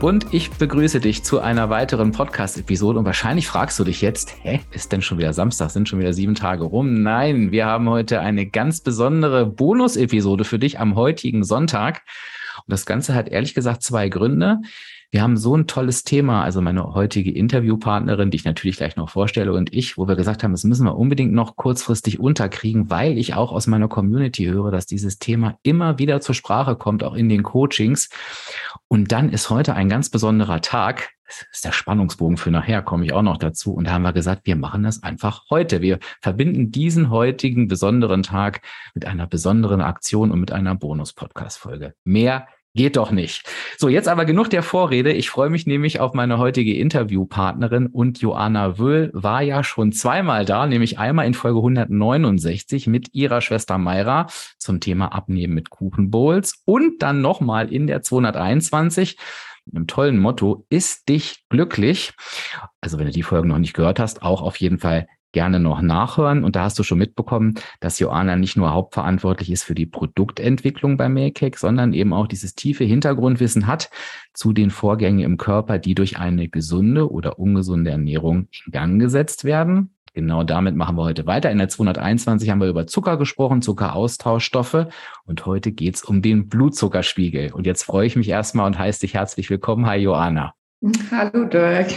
Und ich begrüße dich zu einer weiteren Podcast-Episode. Und wahrscheinlich fragst du dich jetzt, hä, ist denn schon wieder Samstag? Sind schon wieder sieben Tage rum? Nein, wir haben heute eine ganz besondere Bonus-Episode für dich am heutigen Sonntag. Und das Ganze hat ehrlich gesagt zwei Gründe. Wir haben so ein tolles Thema, also meine heutige Interviewpartnerin, die ich natürlich gleich noch vorstelle, und ich, wo wir gesagt haben, das müssen wir unbedingt noch kurzfristig unterkriegen, weil ich auch aus meiner Community höre, dass dieses Thema immer wieder zur Sprache kommt, auch in den Coachings. Und dann ist heute ein ganz besonderer Tag. Das ist der Spannungsbogen für nachher, komme ich auch noch dazu. Und da haben wir gesagt, wir machen das einfach heute. Wir verbinden diesen heutigen besonderen Tag mit einer besonderen Aktion und mit einer Bonus-Podcast-Folge. Mehr Geht doch nicht. So, jetzt aber genug der Vorrede. Ich freue mich nämlich auf meine heutige Interviewpartnerin und Joanna Wöhl war ja schon zweimal da, nämlich einmal in Folge 169 mit ihrer Schwester Mayra zum Thema Abnehmen mit Kuchenbowls und dann nochmal in der 221 mit einem tollen Motto, ist dich glücklich. Also wenn du die Folgen noch nicht gehört hast, auch auf jeden Fall gerne noch nachhören. Und da hast du schon mitbekommen, dass Joanna nicht nur hauptverantwortlich ist für die Produktentwicklung bei Makecake, sondern eben auch dieses tiefe Hintergrundwissen hat zu den Vorgängen im Körper, die durch eine gesunde oder ungesunde Ernährung in Gang gesetzt werden. Genau damit machen wir heute weiter. In der 221 haben wir über Zucker gesprochen, Zuckeraustauschstoffe. Und heute geht's um den Blutzuckerspiegel. Und jetzt freue ich mich erstmal und heiße dich herzlich willkommen. Hi, Joanna. Hallo Dirk.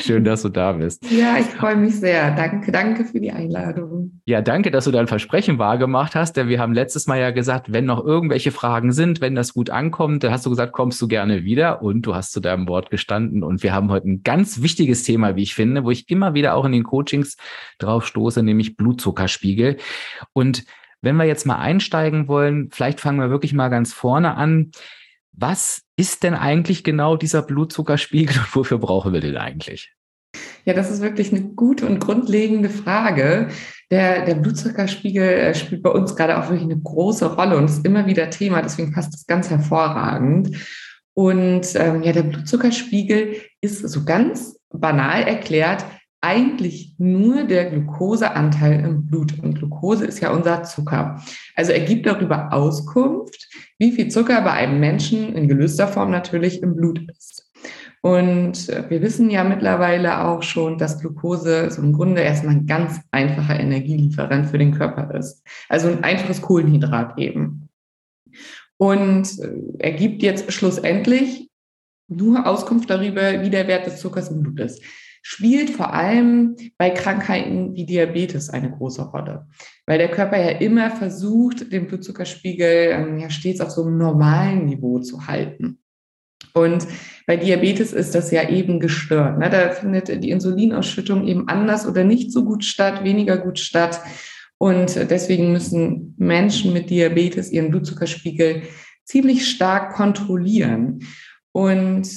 Schön, dass du da bist. Ja, ich freue mich sehr. Danke, danke für die Einladung. Ja, danke, dass du dein Versprechen wahrgemacht hast, denn wir haben letztes Mal ja gesagt, wenn noch irgendwelche Fragen sind, wenn das gut ankommt, dann hast du gesagt, kommst du gerne wieder und du hast zu deinem Wort gestanden und wir haben heute ein ganz wichtiges Thema, wie ich finde, wo ich immer wieder auch in den Coachings drauf stoße, nämlich Blutzuckerspiegel. Und wenn wir jetzt mal einsteigen wollen, vielleicht fangen wir wirklich mal ganz vorne an. Was ist denn eigentlich genau dieser Blutzuckerspiegel und wofür brauchen wir den eigentlich? Ja, das ist wirklich eine gute und grundlegende Frage. Der, der Blutzuckerspiegel äh, spielt bei uns gerade auch wirklich eine große Rolle und ist immer wieder Thema, deswegen passt das ganz hervorragend. Und ähm, ja, der Blutzuckerspiegel ist so ganz banal erklärt eigentlich nur der Glukoseanteil im Blut. Und Glucose ist ja unser Zucker. Also er gibt darüber Auskunft, wie viel Zucker bei einem Menschen in gelöster Form natürlich im Blut ist. Und wir wissen ja mittlerweile auch schon, dass Glucose so im Grunde erstmal ein ganz einfacher Energielieferant für den Körper ist. Also ein einfaches Kohlenhydrat eben. Und er gibt jetzt schlussendlich nur Auskunft darüber, wie der Wert des Zuckers im Blut ist spielt vor allem bei Krankheiten wie Diabetes eine große Rolle, weil der Körper ja immer versucht, den Blutzuckerspiegel ähm, ja stets auf so einem normalen Niveau zu halten. Und bei Diabetes ist das ja eben gestört. Ne? Da findet die Insulinausschüttung eben anders oder nicht so gut statt, weniger gut statt. Und deswegen müssen Menschen mit Diabetes ihren Blutzuckerspiegel ziemlich stark kontrollieren. Und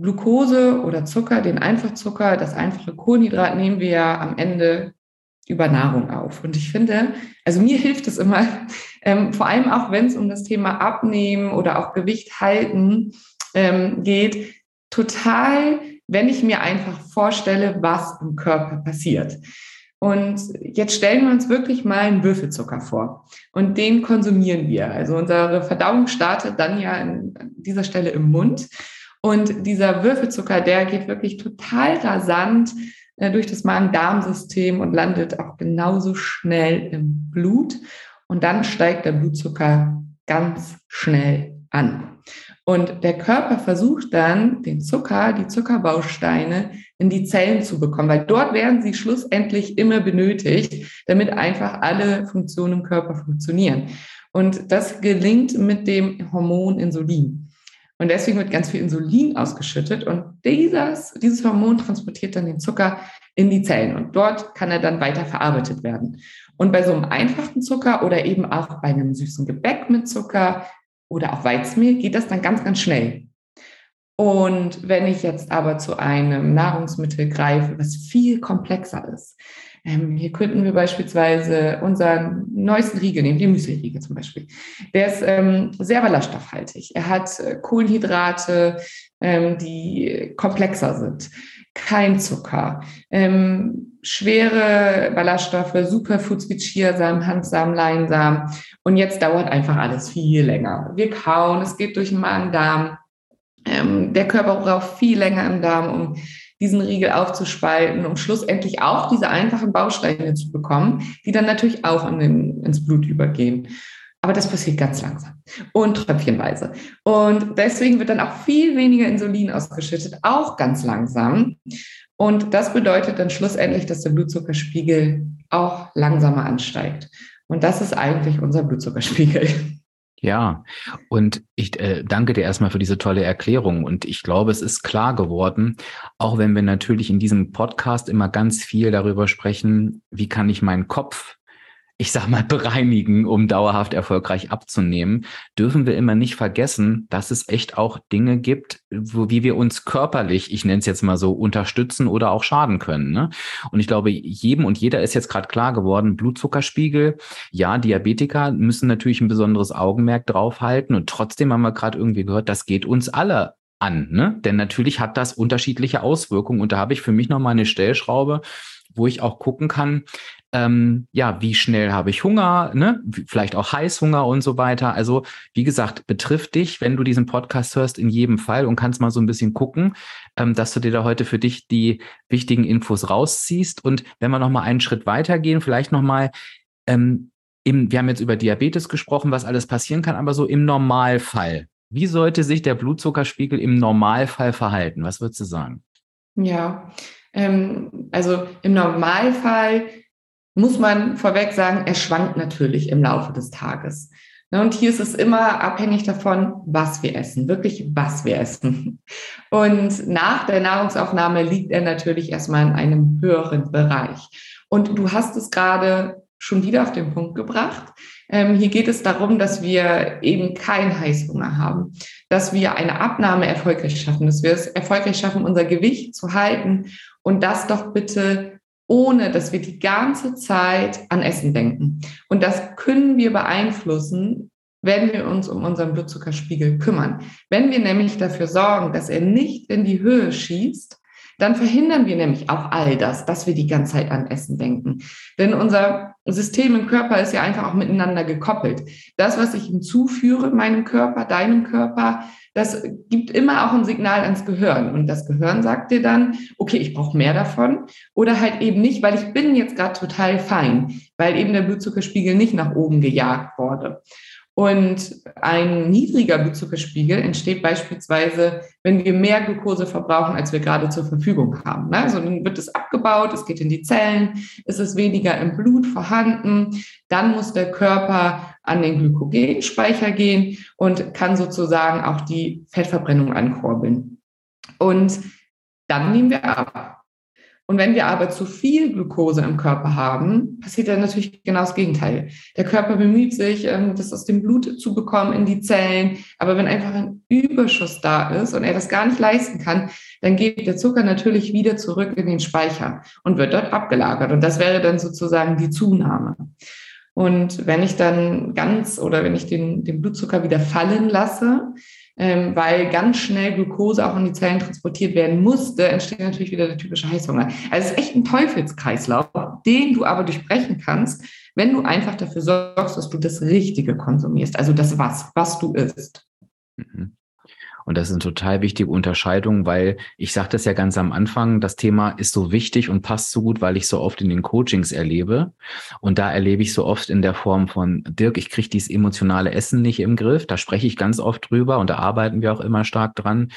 Glucose oder Zucker, den Einfachzucker, das einfache Kohlenhydrat nehmen wir ja am Ende über Nahrung auf. Und ich finde, also mir hilft es immer, ähm, vor allem auch wenn es um das Thema Abnehmen oder auch Gewicht halten ähm, geht, total, wenn ich mir einfach vorstelle, was im Körper passiert. Und jetzt stellen wir uns wirklich mal einen Würfelzucker vor und den konsumieren wir. Also unsere Verdauung startet dann ja an dieser Stelle im Mund. Und dieser Würfelzucker, der geht wirklich total rasant äh, durch das Magen-Darm-System und landet auch genauso schnell im Blut. Und dann steigt der Blutzucker ganz schnell an. Und der Körper versucht dann, den Zucker, die Zuckerbausteine in die Zellen zu bekommen, weil dort werden sie schlussendlich immer benötigt, damit einfach alle Funktionen im Körper funktionieren. Und das gelingt mit dem Hormon Insulin. Und deswegen wird ganz viel Insulin ausgeschüttet und dieses, dieses Hormon transportiert dann den Zucker in die Zellen und dort kann er dann weiter verarbeitet werden. Und bei so einem einfachen Zucker oder eben auch bei einem süßen Gebäck mit Zucker oder auch Weizmehl geht das dann ganz, ganz schnell. Und wenn ich jetzt aber zu einem Nahrungsmittel greife, was viel komplexer ist, ähm, hier könnten wir beispielsweise unseren neuesten Riegel nehmen, den Müsli-Riegel zum Beispiel. Der ist ähm, sehr ballaststoffhaltig. Er hat äh, Kohlenhydrate, ähm, die komplexer sind, kein Zucker, ähm, schwere Ballaststoffe, Superfoods wie Chiasamen, Handsamen, Leinsamen. Und jetzt dauert einfach alles viel länger. Wir kauen, es geht durch den Magen-Darm ähm, der Körper braucht viel länger im Darm, um diesen Riegel aufzuspalten, um schlussendlich auch diese einfachen Bausteine zu bekommen, die dann natürlich auch in den, ins Blut übergehen. Aber das passiert ganz langsam und tröpfchenweise. Und deswegen wird dann auch viel weniger Insulin ausgeschüttet, auch ganz langsam. Und das bedeutet dann schlussendlich, dass der Blutzuckerspiegel auch langsamer ansteigt. Und das ist eigentlich unser Blutzuckerspiegel. Ja, und ich äh, danke dir erstmal für diese tolle Erklärung. Und ich glaube, es ist klar geworden, auch wenn wir natürlich in diesem Podcast immer ganz viel darüber sprechen, wie kann ich meinen Kopf ich sag mal, bereinigen, um dauerhaft erfolgreich abzunehmen, dürfen wir immer nicht vergessen, dass es echt auch Dinge gibt, wo, wie wir uns körperlich, ich nenne es jetzt mal so, unterstützen oder auch schaden können. Ne? Und ich glaube, jedem und jeder ist jetzt gerade klar geworden, Blutzuckerspiegel, ja, Diabetiker müssen natürlich ein besonderes Augenmerk draufhalten. Und trotzdem haben wir gerade irgendwie gehört, das geht uns alle an. Ne? Denn natürlich hat das unterschiedliche Auswirkungen. Und da habe ich für mich nochmal eine Stellschraube, wo ich auch gucken kann, ähm, ja, wie schnell habe ich Hunger, ne? vielleicht auch Heißhunger und so weiter. Also wie gesagt, betrifft dich, wenn du diesen Podcast hörst, in jedem Fall und kannst mal so ein bisschen gucken, ähm, dass du dir da heute für dich die wichtigen Infos rausziehst. Und wenn wir noch mal einen Schritt weitergehen, vielleicht noch mal ähm, wir haben jetzt über Diabetes gesprochen, was alles passieren kann, aber so im Normalfall. Wie sollte sich der Blutzuckerspiegel im Normalfall verhalten? Was würdest du sagen? Ja, ähm, also im Normalfall muss man vorweg sagen, er schwankt natürlich im Laufe des Tages. Ne, und hier ist es immer abhängig davon, was wir essen, wirklich was wir essen. Und nach der Nahrungsaufnahme liegt er natürlich erstmal in einem höheren Bereich. Und du hast es gerade schon wieder auf den Punkt gebracht. Ähm, hier geht es darum, dass wir eben keinen Heißhunger haben, dass wir eine Abnahme erfolgreich schaffen, dass wir es erfolgreich schaffen, unser Gewicht zu halten und das doch bitte ohne dass wir die ganze Zeit an Essen denken. Und das können wir beeinflussen, wenn wir uns um unseren Blutzuckerspiegel kümmern. Wenn wir nämlich dafür sorgen, dass er nicht in die Höhe schießt, dann verhindern wir nämlich auch all das, dass wir die ganze Zeit an Essen denken. Denn unser System im Körper ist ja einfach auch miteinander gekoppelt. Das, was ich hinzuführe meinem Körper, deinem Körper, das gibt immer auch ein Signal ans Gehirn. Und das Gehirn sagt dir dann, okay, ich brauche mehr davon. Oder halt eben nicht, weil ich bin jetzt gerade total fein, weil eben der Blutzuckerspiegel nicht nach oben gejagt wurde. Und ein niedriger Blutzuckerspiegel entsteht beispielsweise, wenn wir mehr Glucose verbrauchen, als wir gerade zur Verfügung haben. Ne? Also dann wird es abgebaut, es geht in die Zellen, es ist weniger im Blut vorhanden. Dann muss der Körper an den Glykogenspeicher gehen und kann sozusagen auch die Fettverbrennung ankurbeln. Und dann nehmen wir ab. Und wenn wir aber zu viel Glucose im Körper haben, passiert dann natürlich genau das Gegenteil. Der Körper bemüht sich, ähm, das aus dem Blut zu bekommen in die Zellen. Aber wenn einfach ein Überschuss da ist und er das gar nicht leisten kann, dann geht der Zucker natürlich wieder zurück in den Speicher und wird dort abgelagert. Und das wäre dann sozusagen die Zunahme. Und wenn ich dann ganz oder wenn ich den, den Blutzucker wieder fallen lasse, ähm, weil ganz schnell Glucose auch in die Zellen transportiert werden musste, entsteht natürlich wieder der typische Heißhunger. Also es ist echt ein Teufelskreislauf, den du aber durchbrechen kannst, wenn du einfach dafür sorgst, dass du das Richtige konsumierst, also das was, was du isst. Mhm. Und das ist eine total wichtige Unterscheidung, weil ich sagte es ja ganz am Anfang, das Thema ist so wichtig und passt so gut, weil ich so oft in den Coachings erlebe. Und da erlebe ich so oft in der Form von, Dirk, ich kriege dieses emotionale Essen nicht im Griff. Da spreche ich ganz oft drüber und da arbeiten wir auch immer stark dran.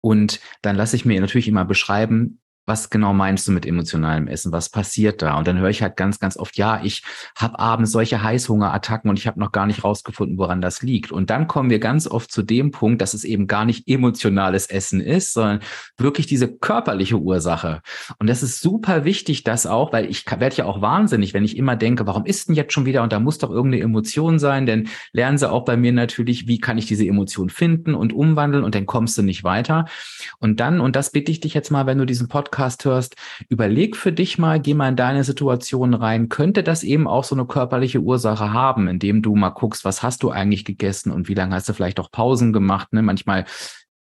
Und dann lasse ich mir natürlich immer beschreiben, was genau meinst du mit emotionalem Essen? Was passiert da? Und dann höre ich halt ganz, ganz oft, ja, ich habe abends solche Heißhungerattacken und ich habe noch gar nicht rausgefunden, woran das liegt. Und dann kommen wir ganz oft zu dem Punkt, dass es eben gar nicht emotionales Essen ist, sondern wirklich diese körperliche Ursache. Und das ist super wichtig, das auch, weil ich werde ja auch wahnsinnig, wenn ich immer denke, warum ist denn jetzt schon wieder? Und da muss doch irgendeine Emotion sein, denn lernen sie auch bei mir natürlich, wie kann ich diese Emotion finden und umwandeln und dann kommst du nicht weiter. Und dann, und das bitte ich dich jetzt mal, wenn du diesen Podcast Podcast hörst, überleg für dich mal, geh mal in deine Situation rein. Könnte das eben auch so eine körperliche Ursache haben, indem du mal guckst, was hast du eigentlich gegessen und wie lange hast du vielleicht auch Pausen gemacht? Ne? Manchmal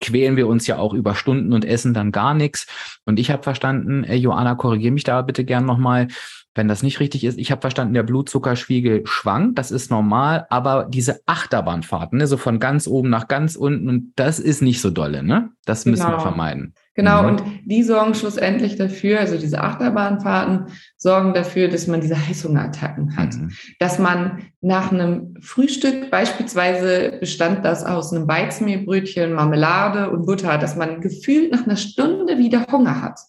quälen wir uns ja auch über Stunden und essen dann gar nichts. Und ich habe verstanden, äh, Joanna, korrigiere mich da bitte gern nochmal, wenn das nicht richtig ist. Ich habe verstanden, der Blutzuckerspiegel schwankt, das ist normal, aber diese Achterbahnfahrten, ne, so von ganz oben nach ganz unten, und das ist nicht so dolle, ne? Das müssen genau. wir vermeiden. Genau, mhm. und die sorgen schlussendlich dafür, also diese Achterbahnfahrten sorgen dafür, dass man diese Heißhungerattacken hat. Mhm. Dass man nach einem Frühstück, beispielsweise bestand das aus einem Weizenmehlbrötchen, Marmelade und Butter, dass man gefühlt nach einer Stunde wieder Hunger hat.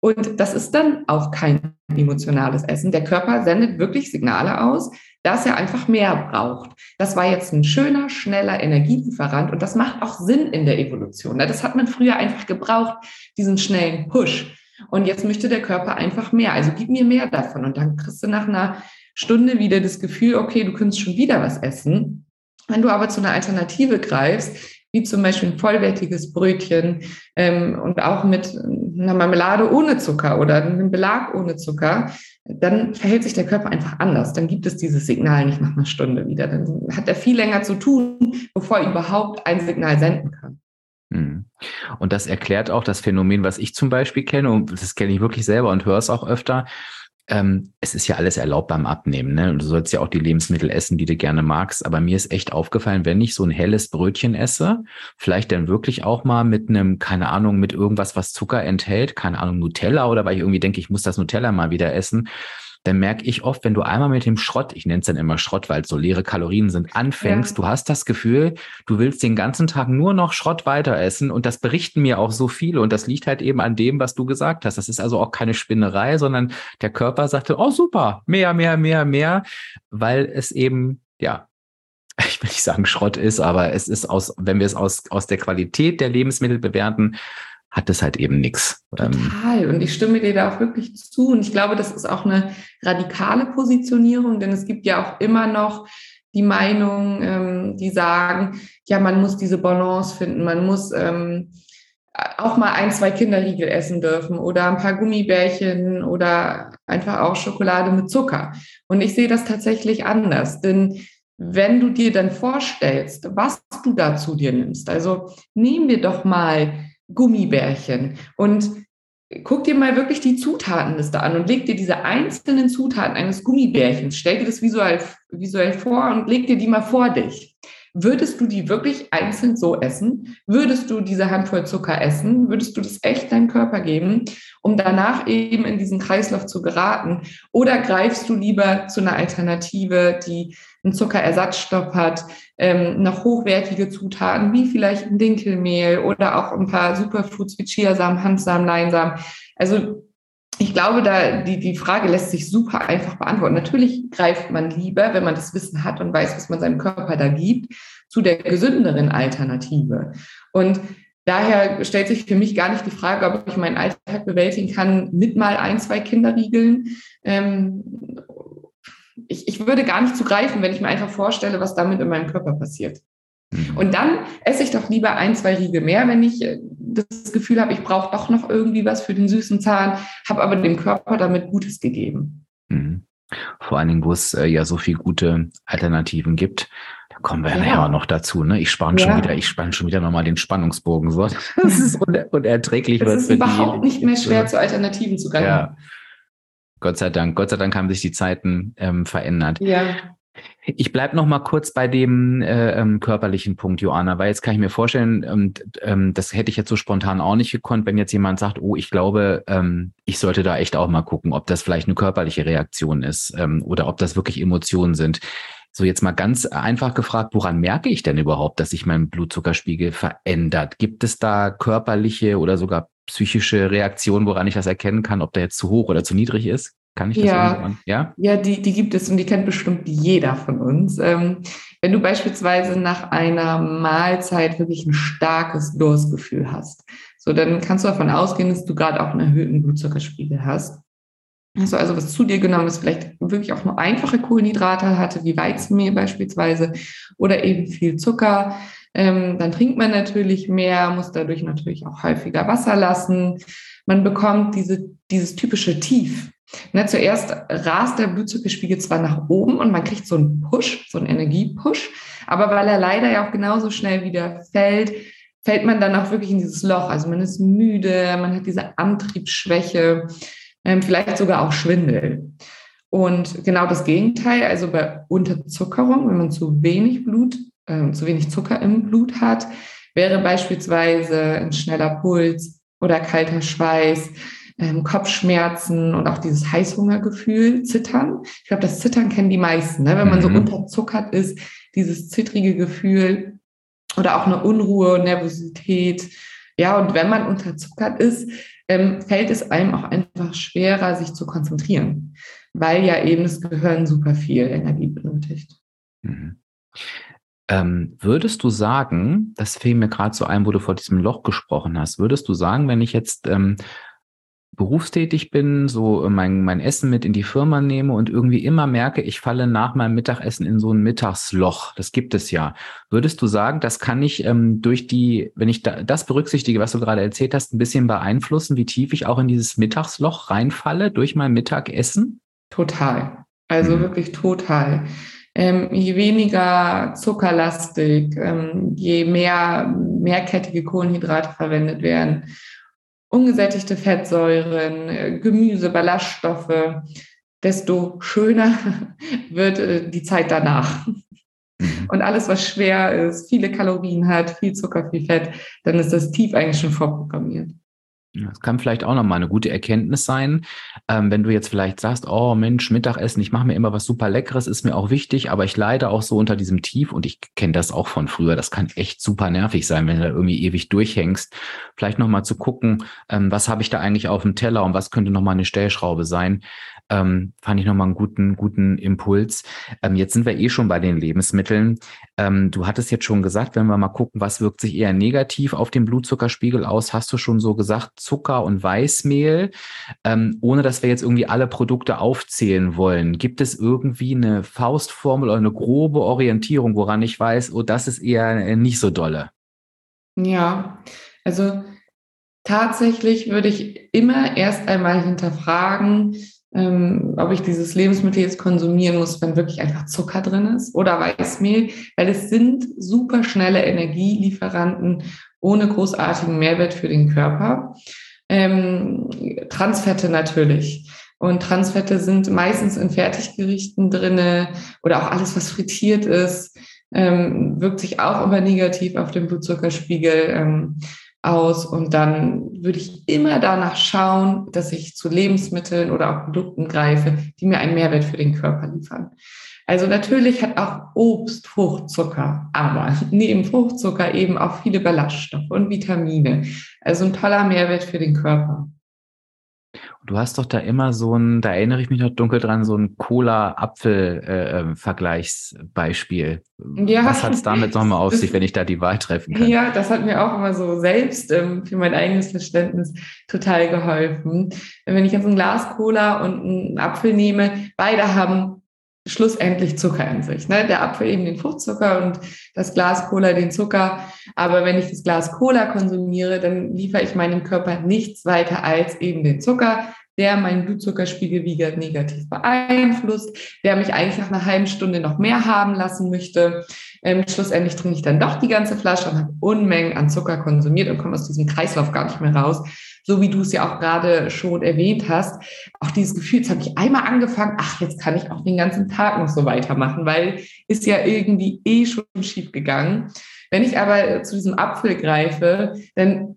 Und das ist dann auch kein emotionales Essen. Der Körper sendet wirklich Signale aus, dass er einfach mehr braucht. Das war jetzt ein schöner, schneller Energielieferant und das macht auch Sinn in der Evolution. Das hat man früher einfach gebraucht, diesen schnellen Push. Und jetzt möchte der Körper einfach mehr. Also gib mir mehr davon. Und dann kriegst du nach einer Stunde wieder das Gefühl, okay, du könntest schon wieder was essen. Wenn du aber zu einer Alternative greifst, wie zum Beispiel ein vollwertiges Brötchen ähm, und auch mit einer Marmelade ohne Zucker oder einem Belag ohne Zucker, dann verhält sich der Körper einfach anders. Dann gibt es dieses Signal nicht nach einer Stunde wieder. Dann hat er viel länger zu tun, bevor er überhaupt ein Signal senden kann. Hm. Und das erklärt auch das Phänomen, was ich zum Beispiel kenne, und das kenne ich wirklich selber und höre es auch öfter, ähm, es ist ja alles erlaubt beim Abnehmen, ne? Und du sollst ja auch die Lebensmittel essen, die du gerne magst. Aber mir ist echt aufgefallen, wenn ich so ein helles Brötchen esse, vielleicht dann wirklich auch mal mit einem, keine Ahnung, mit irgendwas, was Zucker enthält, keine Ahnung, Nutella oder weil ich irgendwie denke, ich muss das Nutella mal wieder essen dann merke ich oft, wenn du einmal mit dem Schrott, ich nenne es dann immer Schrott, weil es so leere Kalorien sind, anfängst, ja. du hast das Gefühl, du willst den ganzen Tag nur noch Schrott weiter essen und das berichten mir auch so viele und das liegt halt eben an dem, was du gesagt hast. Das ist also auch keine Spinnerei, sondern der Körper sagte, oh super, mehr, mehr, mehr, mehr, weil es eben, ja, ich will nicht sagen Schrott ist, aber es ist aus, wenn wir es aus, aus der Qualität der Lebensmittel bewerten, hat es halt eben nichts. Ähm, Total. Und ich stimme dir da auch wirklich zu. Und ich glaube, das ist auch eine radikale Positionierung, denn es gibt ja auch immer noch die Meinung, ähm, die sagen, ja, man muss diese Balance finden, man muss ähm, auch mal ein, zwei Kinderriegel essen dürfen oder ein paar Gummibärchen oder einfach auch Schokolade mit Zucker. Und ich sehe das tatsächlich anders, denn wenn du dir dann vorstellst, was du da zu dir nimmst, also nehmen wir doch mal Gummibärchen. Und guck dir mal wirklich die Zutatenliste an und leg dir diese einzelnen Zutaten eines Gummibärchens, stell dir das visuell, visuell vor und leg dir die mal vor dich. Würdest du die wirklich einzeln so essen? Würdest du diese Handvoll Zucker essen? Würdest du das echt deinem Körper geben, um danach eben in diesen Kreislauf zu geraten? Oder greifst du lieber zu einer Alternative, die einen Zuckerersatzstoff hat, ähm, noch hochwertige Zutaten wie vielleicht ein Dinkelmehl oder auch ein paar Superfoods wie Chiasamen, Handsamen, Leinsamen. Also ich glaube, da die, die Frage lässt sich super einfach beantworten. Natürlich greift man lieber, wenn man das Wissen hat und weiß, was man seinem Körper da gibt, zu der gesünderen Alternative. Und daher stellt sich für mich gar nicht die Frage, ob ich meinen Alltag bewältigen kann mit mal ein, zwei Kinderriegeln. Ähm, ich, ich würde gar nicht zugreifen, wenn ich mir einfach vorstelle, was damit in meinem Körper passiert. Mhm. Und dann esse ich doch lieber ein, zwei Riegel mehr, wenn ich äh, das Gefühl habe, ich brauche doch noch irgendwie was für den süßen Zahn, habe aber dem Körper damit Gutes gegeben. Mhm. Vor allen Dingen, wo es äh, ja so viele gute Alternativen gibt. Da kommen wir ja, nachher noch dazu. Ne? Ich spanne ja. schon wieder, ich spanne schon wieder nochmal den Spannungsbogen. So. Das ist uner unerträglich. Es ist überhaupt nicht mehr schwer, zu Alternativen zu gelangen. Ja. Gott sei Dank. Gott sei Dank haben sich die Zeiten ähm, verändert. Ja. Ich bleib noch mal kurz bei dem äh, ähm, körperlichen Punkt, Joanna, weil jetzt kann ich mir vorstellen, ähm, ähm, das hätte ich jetzt so spontan auch nicht gekonnt, wenn jetzt jemand sagt, oh, ich glaube, ähm, ich sollte da echt auch mal gucken, ob das vielleicht eine körperliche Reaktion ist ähm, oder ob das wirklich Emotionen sind. So jetzt mal ganz einfach gefragt, woran merke ich denn überhaupt, dass sich mein Blutzuckerspiegel verändert? Gibt es da körperliche oder sogar psychische Reaktionen, woran ich das erkennen kann, ob der jetzt zu hoch oder zu niedrig ist? Kann ich das ja, ja? Ja, die, die gibt es und die kennt bestimmt jeder von uns. Ähm, wenn du beispielsweise nach einer Mahlzeit wirklich ein starkes Durstgefühl hast, so dann kannst du davon ausgehen, dass du gerade auch einen erhöhten Blutzuckerspiegel hast. Hast du also was zu dir genommen, das vielleicht wirklich auch nur einfache Kohlenhydrate hatte, wie Weizenmehl beispielsweise, oder eben viel Zucker, ähm, dann trinkt man natürlich mehr, muss dadurch natürlich auch häufiger Wasser lassen. Man bekommt diese, dieses typische Tief. Ne, zuerst rast der Blutzuckerspiegel zwar nach oben und man kriegt so einen Push, so einen Energiepush, aber weil er leider ja auch genauso schnell wieder fällt, fällt man dann auch wirklich in dieses Loch. Also man ist müde, man hat diese Antriebsschwäche vielleicht sogar auch Schwindel. Und genau das Gegenteil, also bei Unterzuckerung, wenn man zu wenig Blut, äh, zu wenig Zucker im Blut hat, wäre beispielsweise ein schneller Puls oder kalter Schweiß, ähm, Kopfschmerzen und auch dieses Heißhungergefühl, Zittern. Ich glaube, das Zittern kennen die meisten, ne? wenn man so mhm. unterzuckert ist, dieses zittrige Gefühl oder auch eine Unruhe, Nervosität. Ja, und wenn man unterzuckert ist, ähm, fällt es einem auch einfach schwerer, sich zu konzentrieren, weil ja eben das Gehirn super viel Energie benötigt. Mhm. Ähm, würdest du sagen, das fiel mir gerade so ein, wo du vor diesem Loch gesprochen hast, würdest du sagen, wenn ich jetzt ähm, berufstätig bin, so mein, mein Essen mit in die Firma nehme und irgendwie immer merke, ich falle nach meinem Mittagessen in so ein Mittagsloch. Das gibt es ja. Würdest du sagen, das kann ich ähm, durch die, wenn ich da, das berücksichtige, was du gerade erzählt hast, ein bisschen beeinflussen, wie tief ich auch in dieses Mittagsloch reinfalle durch mein Mittagessen? Total. Also mhm. wirklich total. Ähm, je weniger zuckerlastig, ähm, je mehr mehrkettige Kohlenhydrate verwendet werden, ungesättigte Fettsäuren, äh, Gemüse, Ballaststoffe, desto schöner wird äh, die Zeit danach. Mhm. Und alles, was schwer ist, viele Kalorien hat, viel Zucker, viel Fett, dann ist das tief eigentlich schon vorprogrammiert. Das kann vielleicht auch nochmal eine gute Erkenntnis sein, ähm, wenn du jetzt vielleicht sagst, oh Mensch, Mittagessen, ich mache mir immer was super Leckeres, ist mir auch wichtig, aber ich leide auch so unter diesem Tief und ich kenne das auch von früher. Das kann echt super nervig sein, wenn du da irgendwie ewig durchhängst. Vielleicht nochmal zu gucken, ähm, was habe ich da eigentlich auf dem Teller und was könnte nochmal eine Stellschraube sein, ähm, fand ich nochmal einen guten, guten Impuls. Ähm, jetzt sind wir eh schon bei den Lebensmitteln. Ähm, du hattest jetzt schon gesagt, wenn wir mal gucken, was wirkt sich eher negativ auf den Blutzuckerspiegel aus, hast du schon so gesagt, Zucker und Weißmehl, ähm, ohne dass wir jetzt irgendwie alle Produkte aufzählen wollen. Gibt es irgendwie eine Faustformel oder eine grobe Orientierung, woran ich weiß, oh, das ist eher äh, nicht so dolle? Ja, also tatsächlich würde ich immer erst einmal hinterfragen, ähm, ob ich dieses Lebensmittel jetzt konsumieren muss, wenn wirklich einfach Zucker drin ist oder Weißmehl, weil es sind super schnelle Energielieferanten ohne großartigen Mehrwert für den Körper. Ähm, Transfette natürlich. Und Transfette sind meistens in Fertiggerichten drinne oder auch alles, was frittiert ist, ähm, wirkt sich auch immer negativ auf den Blutzuckerspiegel. Ähm, aus und dann würde ich immer danach schauen, dass ich zu Lebensmitteln oder auch Produkten greife, die mir einen Mehrwert für den Körper liefern. Also natürlich hat auch Obst Fruchtzucker, aber neben Fruchtzucker eben auch viele Ballaststoffe und Vitamine. Also ein toller Mehrwert für den Körper. Du hast doch da immer so ein, da erinnere ich mich noch dunkel dran, so ein Cola-Apfel-Vergleichsbeispiel. Ja. Was hat es damit nochmal auf sich, wenn ich da die Wahl treffen kann? Ja, das hat mir auch immer so selbst ähm, für mein eigenes Verständnis total geholfen. Wenn ich jetzt ein Glas Cola und einen Apfel nehme, beide haben schlussendlich Zucker in sich. Ne? Der Apfel eben den Fruchtzucker und das Glas Cola den Zucker. Aber wenn ich das Glas Cola konsumiere, dann liefere ich meinem Körper nichts weiter als eben den Zucker, der meinen Blutzuckerspiegel wieder negativ beeinflusst, der mich eigentlich nach einer halben Stunde noch mehr haben lassen möchte. Ähm, schlussendlich trinke ich dann doch die ganze Flasche und habe Unmengen an Zucker konsumiert und komme aus diesem Kreislauf gar nicht mehr raus so wie du es ja auch gerade schon erwähnt hast, auch dieses Gefühl, jetzt habe ich einmal angefangen, ach, jetzt kann ich auch den ganzen Tag noch so weitermachen, weil ist ja irgendwie eh schon schief gegangen. Wenn ich aber zu diesem Apfel greife, dann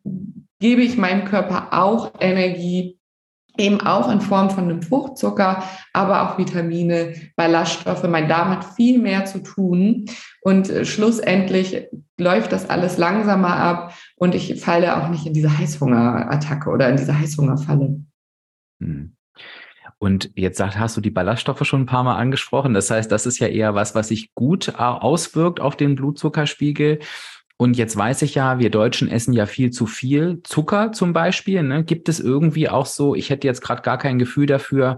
gebe ich meinem Körper auch Energie eben auch in Form von einem Fruchtzucker, aber auch Vitamine, Ballaststoffe. Mein Darm hat viel mehr zu tun und äh, schlussendlich läuft das alles langsamer ab und ich falle auch nicht in diese Heißhungerattacke oder in diese Heißhungerfalle. Hm. Und jetzt hast du die Ballaststoffe schon ein paar Mal angesprochen. Das heißt, das ist ja eher was, was sich gut auswirkt auf den Blutzuckerspiegel. Und jetzt weiß ich ja, wir Deutschen essen ja viel zu viel Zucker zum Beispiel. Ne? Gibt es irgendwie auch so, ich hätte jetzt gerade gar kein Gefühl dafür,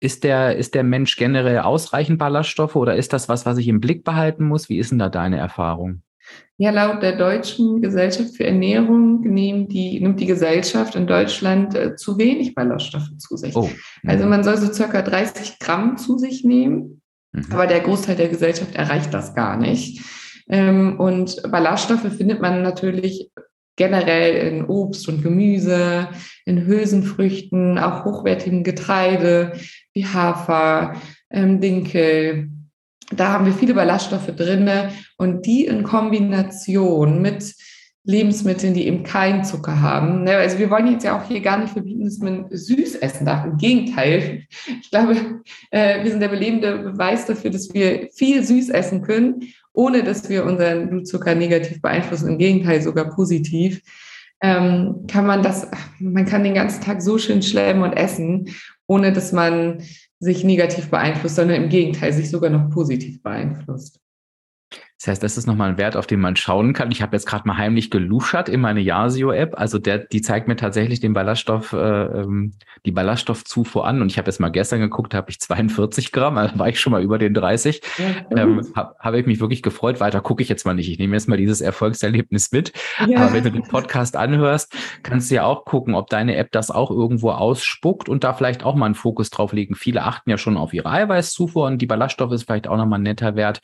ist der, ist der Mensch generell ausreichend Ballaststoffe oder ist das was, was ich im Blick behalten muss? Wie ist denn da deine Erfahrung? Ja, laut der Deutschen Gesellschaft für Ernährung nimmt die, nimmt die Gesellschaft in Deutschland äh, zu wenig Ballaststoffe zu sich. Oh. Also man soll so circa 30 Gramm zu sich nehmen, mhm. aber der Großteil der Gesellschaft erreicht das gar nicht. Ähm, und Ballaststoffe findet man natürlich generell in Obst und Gemüse, in Hülsenfrüchten, auch hochwertigem Getreide wie Hafer, ähm, Dinkel. Da haben wir viele Ballaststoffe drin und die in Kombination mit Lebensmitteln, die eben keinen Zucker haben. Ne, also wir wollen jetzt ja auch hier gar nicht verbieten, dass man süß essen darf. Im Gegenteil. Ich glaube, äh, wir sind der belebende Beweis dafür, dass wir viel süß essen können ohne dass wir unseren Blutzucker negativ beeinflussen, im Gegenteil sogar positiv, ähm, kann man das, man kann den ganzen Tag so schön schlemmen und essen, ohne dass man sich negativ beeinflusst, sondern im Gegenteil sich sogar noch positiv beeinflusst. Das heißt, das ist nochmal ein Wert, auf den man schauen kann. Ich habe jetzt gerade mal heimlich geluschert in meine Yasio-App. Also der, die zeigt mir tatsächlich den Ballaststoff, äh, ähm, die Ballaststoffzufuhr an. Und ich habe jetzt mal gestern geguckt, habe ich 42 Gramm, also war ich schon mal über den 30. Ja, ähm, habe hab ich mich wirklich gefreut. Weiter gucke ich jetzt mal nicht. Ich nehme jetzt mal dieses Erfolgserlebnis mit. Ja. Aber wenn du den Podcast anhörst, kannst du ja auch gucken, ob deine App das auch irgendwo ausspuckt und da vielleicht auch mal einen Fokus drauf legen. Viele achten ja schon auf ihre Eiweißzufuhr und die Ballaststoffe ist vielleicht auch nochmal ein netter Wert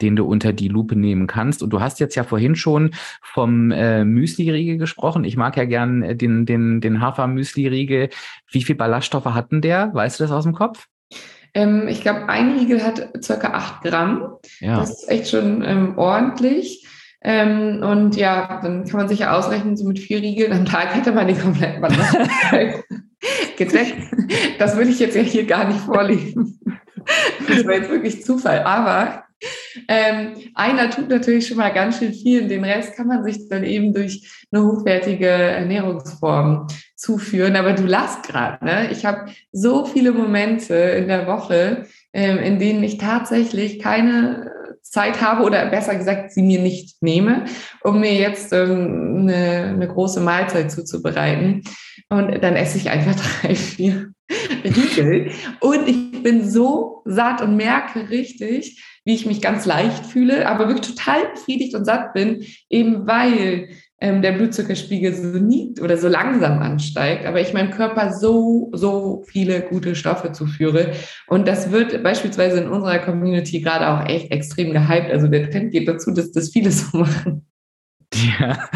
den du unter die Lupe nehmen kannst. Und du hast jetzt ja vorhin schon vom äh, Müsli-Riegel gesprochen. Ich mag ja gern äh, den, den, den Hafer-Müsli-Riegel. Wie viel Ballaststoffe hat denn der? Weißt du das aus dem Kopf? Ähm, ich glaube, ein Riegel hat circa acht Gramm. Ja. Das ist echt schon ähm, ordentlich. Ähm, und ja, dann kann man sich ja ausrechnen, so mit vier Riegeln am Tag hätte man die kompletten Ballaststoffe gedeckt. Das würde ich jetzt ja hier gar nicht vorlesen. Das war jetzt wirklich Zufall. Aber ähm, einer tut natürlich schon mal ganz schön viel den Rest kann man sich dann eben durch eine hochwertige Ernährungsform zuführen. Aber du lachst gerade, ne? Ich habe so viele Momente in der Woche, ähm, in denen ich tatsächlich keine Zeit habe oder besser gesagt, sie mir nicht nehme, um mir jetzt ähm, eine, eine große Mahlzeit zuzubereiten. Und dann esse ich einfach drei, vier Riegel. Und ich bin so satt und merke richtig, wie ich mich ganz leicht fühle, aber wirklich total befriedigt und satt bin, eben weil ähm, der Blutzuckerspiegel so nie oder so langsam ansteigt, aber ich meinem Körper so, so viele gute Stoffe zuführe. Und das wird beispielsweise in unserer Community gerade auch echt extrem gehypt. Also der Trend geht dazu, dass das viele so machen. Ja,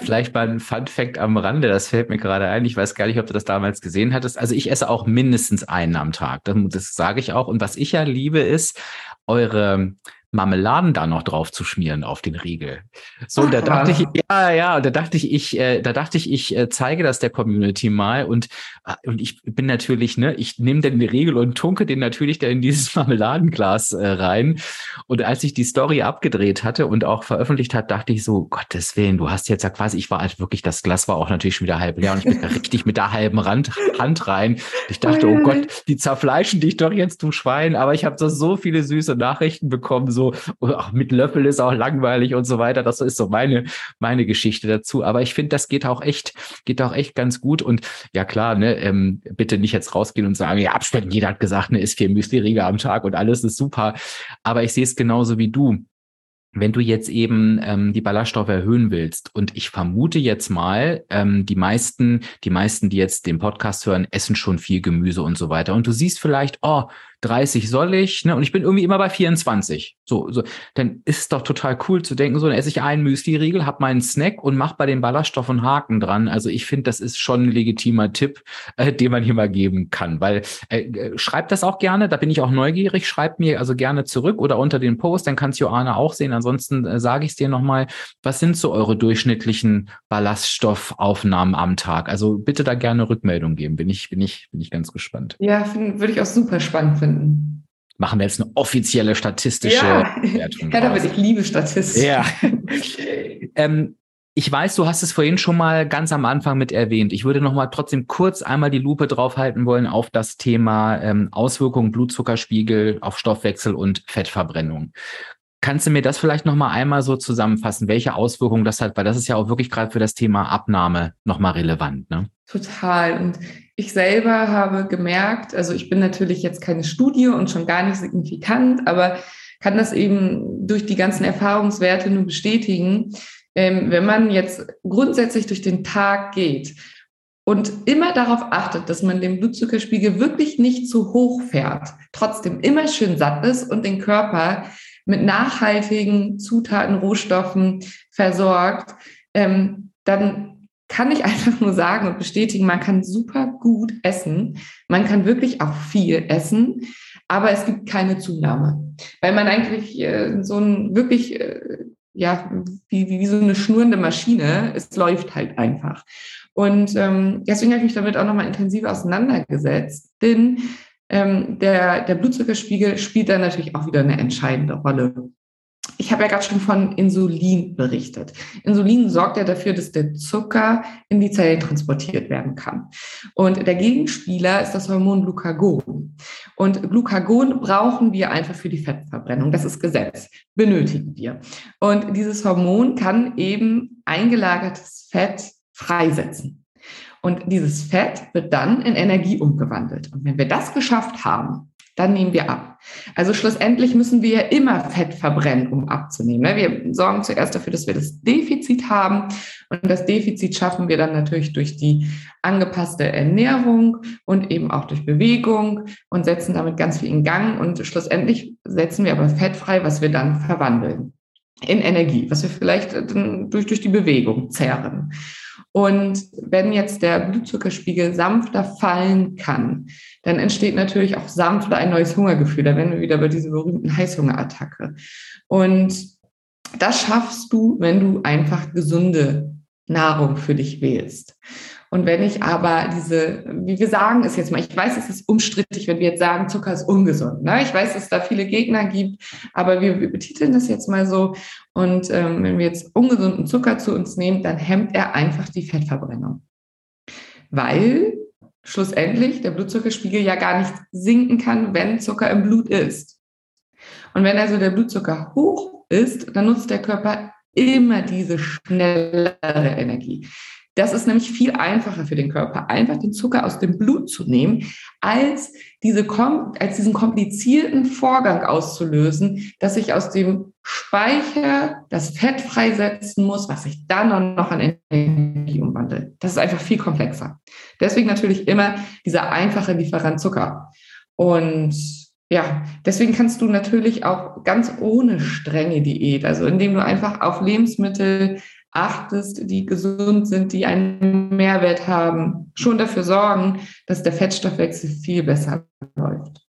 vielleicht mal ein Fun Fact am Rande, das fällt mir gerade ein. Ich weiß gar nicht, ob du das damals gesehen hattest. Also ich esse auch mindestens einen am Tag. Das, das sage ich auch. Und was ich ja liebe, ist eure Marmeladen da noch drauf zu schmieren auf den Riegel. So, da dachte ich, ja, ja, da dachte ich, ich, äh, da dachte ich, ich äh, zeige das der Community mal und äh, und ich bin natürlich, ne, ich nehme den Riegel und tunke den natürlich da in dieses Marmeladenglas äh, rein. Und als ich die Story abgedreht hatte und auch veröffentlicht hat, dachte ich so, Gottes Willen, du hast jetzt ja quasi, ich war halt wirklich, das Glas war auch natürlich schon wieder halb leer und ich bin da richtig mit der halben Rand, Hand rein. Ich dachte, oh Gott, die zerfleischen dich doch jetzt, du Schwein. Aber ich habe so, so viele süße Nachrichten bekommen, so so, ach, mit Löffel ist auch langweilig und so weiter. Das ist so meine, meine Geschichte dazu. Aber ich finde, das geht auch echt, geht auch echt ganz gut. Und ja, klar, ne, ähm, bitte nicht jetzt rausgehen und sagen, ja, abspecken. Jeder hat gesagt, ne, ist vier Müsli-Riegel am Tag und alles ist super. Aber ich sehe es genauso wie du wenn du jetzt eben ähm, die Ballaststoffe erhöhen willst und ich vermute jetzt mal, ähm, die meisten, die meisten, die jetzt den Podcast hören, essen schon viel Gemüse und so weiter. Und du siehst vielleicht, oh, 30 soll ich, ne? Und ich bin irgendwie immer bei 24. So, so, dann ist es doch total cool zu denken, so, dann esse ich einen Müsli-Riegel, hab meinen Snack und mach bei den Ballaststoffen Haken dran. Also ich finde, das ist schon ein legitimer Tipp, äh, den man hier mal geben kann. Weil äh, äh, schreibt das auch gerne, da bin ich auch neugierig, schreibt mir also gerne zurück oder unter den Post, dann kannst Joana auch sehen. Ansonsten äh, sage ich es dir nochmal, was sind so eure durchschnittlichen Ballaststoffaufnahmen am Tag? Also bitte da gerne Rückmeldung geben. Bin ich, bin ich, bin ich ganz gespannt. Ja, würde ich auch super spannend finden. Machen wir jetzt eine offizielle statistische ja. Wertung. Ja, damit ich liebe Statistik. Ja. ähm, ich weiß, du hast es vorhin schon mal ganz am Anfang mit erwähnt. Ich würde noch mal trotzdem kurz einmal die Lupe draufhalten wollen auf das Thema ähm, Auswirkungen Blutzuckerspiegel auf Stoffwechsel und Fettverbrennung. Kannst du mir das vielleicht noch mal einmal so zusammenfassen, welche Auswirkungen das hat? Weil das ist ja auch wirklich gerade für das Thema Abnahme noch mal relevant. Ne? Total. Und ich selber habe gemerkt, also ich bin natürlich jetzt keine Studie und schon gar nicht signifikant, aber kann das eben durch die ganzen Erfahrungswerte nur bestätigen. Ähm, wenn man jetzt grundsätzlich durch den Tag geht und immer darauf achtet, dass man den Blutzuckerspiegel wirklich nicht zu hoch fährt, trotzdem immer schön satt ist und den Körper mit nachhaltigen Zutaten, Rohstoffen versorgt, ähm, dann kann ich einfach nur sagen und bestätigen, man kann super gut essen. Man kann wirklich auch viel essen, aber es gibt keine Zunahme, weil man eigentlich äh, so ein wirklich, äh, ja, wie, wie, so eine schnurrende Maschine, es läuft halt einfach. Und ähm, deswegen habe ich mich damit auch nochmal intensiv auseinandergesetzt, denn ähm, der, der Blutzuckerspiegel spielt da natürlich auch wieder eine entscheidende Rolle. Ich habe ja gerade schon von Insulin berichtet. Insulin sorgt ja dafür, dass der Zucker in die Zellen transportiert werden kann. Und der Gegenspieler ist das Hormon Glucagon. Und Glucagon brauchen wir einfach für die Fettverbrennung. Das ist Gesetz. Benötigen wir. Und dieses Hormon kann eben eingelagertes Fett freisetzen. Und dieses Fett wird dann in Energie umgewandelt. Und wenn wir das geschafft haben, dann nehmen wir ab. Also schlussendlich müssen wir ja immer Fett verbrennen, um abzunehmen. Ne? Wir sorgen zuerst dafür, dass wir das Defizit haben. Und das Defizit schaffen wir dann natürlich durch die angepasste Ernährung und eben auch durch Bewegung und setzen damit ganz viel in Gang. Und schlussendlich setzen wir aber Fett frei, was wir dann verwandeln in Energie, was wir vielleicht durch, durch die Bewegung zehren. Und wenn jetzt der Blutzuckerspiegel sanfter fallen kann, dann entsteht natürlich auch sanfter ein neues Hungergefühl. Da werden wir wieder bei dieser berühmten Heißhungerattacke. Und das schaffst du, wenn du einfach gesunde Nahrung für dich wählst. Und wenn ich aber diese, wie wir sagen es jetzt mal, ich weiß, es ist umstrittig, wenn wir jetzt sagen, Zucker ist ungesund. Ne? Ich weiß, dass es da viele Gegner gibt, aber wir, wir betiteln das jetzt mal so. Und ähm, wenn wir jetzt ungesunden Zucker zu uns nehmen, dann hemmt er einfach die Fettverbrennung. Weil schlussendlich der Blutzuckerspiegel ja gar nicht sinken kann, wenn Zucker im Blut ist. Und wenn also der Blutzucker hoch ist, dann nutzt der Körper immer diese schnellere Energie. Das ist nämlich viel einfacher für den Körper, einfach den Zucker aus dem Blut zu nehmen, als, diese, als diesen komplizierten Vorgang auszulösen, dass ich aus dem Speicher das Fett freisetzen muss, was ich dann noch an Energie umwandle. Das ist einfach viel komplexer. Deswegen natürlich immer dieser einfache Lieferant Zucker. Und ja, deswegen kannst du natürlich auch ganz ohne strenge Diät, also indem du einfach auf Lebensmittel achtest, die gesund sind, die einen Mehrwert haben, schon dafür sorgen, dass der Fettstoffwechsel viel besser läuft.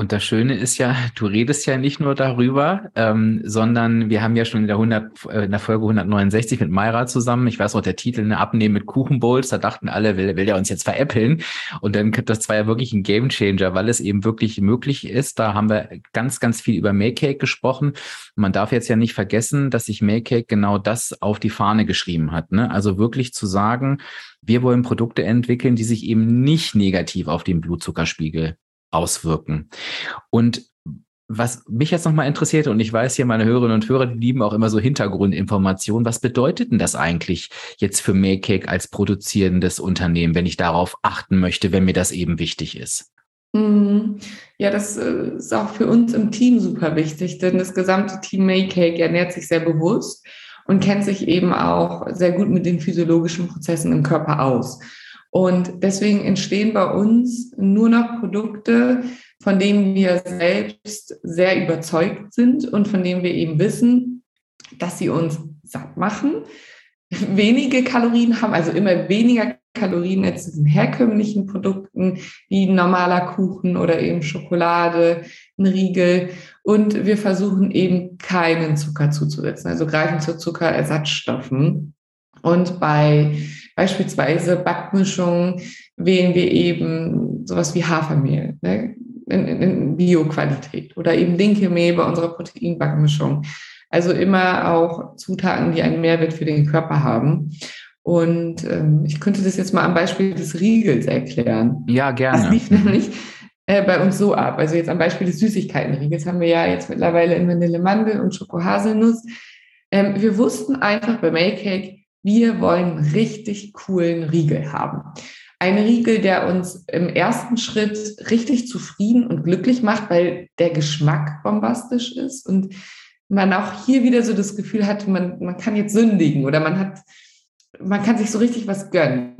Und das Schöne ist ja, du redest ja nicht nur darüber, ähm, sondern wir haben ja schon in der, 100, äh, in der Folge 169 mit Mayra zusammen, ich weiß auch der Titel, eine Abnehmen mit Kuchenbowls, da dachten alle, will, will der uns jetzt veräppeln. Und dann, das war ja wirklich ein Gamechanger, weil es eben wirklich möglich ist. Da haben wir ganz, ganz viel über Makecake gesprochen. Man darf jetzt ja nicht vergessen, dass sich Makecake genau das auf die Fahne geschrieben hat. Ne? Also wirklich zu sagen, wir wollen Produkte entwickeln, die sich eben nicht negativ auf den Blutzuckerspiegel auswirken. Und was mich jetzt nochmal interessiert, und ich weiß hier, meine Hörerinnen und Hörer, die lieben auch immer so Hintergrundinformationen. Was bedeutet denn das eigentlich jetzt für Makecake als produzierendes Unternehmen, wenn ich darauf achten möchte, wenn mir das eben wichtig ist? Mhm. Ja, das äh, ist auch für uns im Team super wichtig, denn das gesamte Team Makecake ernährt sich sehr bewusst und kennt sich eben auch sehr gut mit den physiologischen Prozessen im Körper aus. Und deswegen entstehen bei uns nur noch Produkte, von denen wir selbst sehr überzeugt sind und von denen wir eben wissen, dass sie uns satt machen, wenige Kalorien haben, also immer weniger Kalorien als diesen herkömmlichen Produkten wie normaler Kuchen oder eben Schokolade, ein Riegel. Und wir versuchen eben keinen Zucker zuzusetzen, also greifen zu Zuckerersatzstoffen. Und bei beispielsweise Backmischungen wählen wir eben sowas wie Hafermehl ne, in, in, in Bio-Qualität oder eben Dinkelmehl bei unserer Proteinbackmischung. Also immer auch Zutaten, die einen Mehrwert für den Körper haben. Und ähm, ich könnte das jetzt mal am Beispiel des Riegels erklären. Ja, gerne. Das lief nämlich äh, bei uns so ab. Also jetzt am Beispiel des Süßigkeitenriegels haben wir ja jetzt mittlerweile in Vanille Mandel und Schokohaselnuss. Ähm, wir wussten einfach bei Maycake, wir wollen richtig coolen Riegel haben. Ein Riegel, der uns im ersten Schritt richtig zufrieden und glücklich macht, weil der Geschmack bombastisch ist und man auch hier wieder so das Gefühl hat, man, man kann jetzt sündigen oder man hat man kann sich so richtig was gönnen.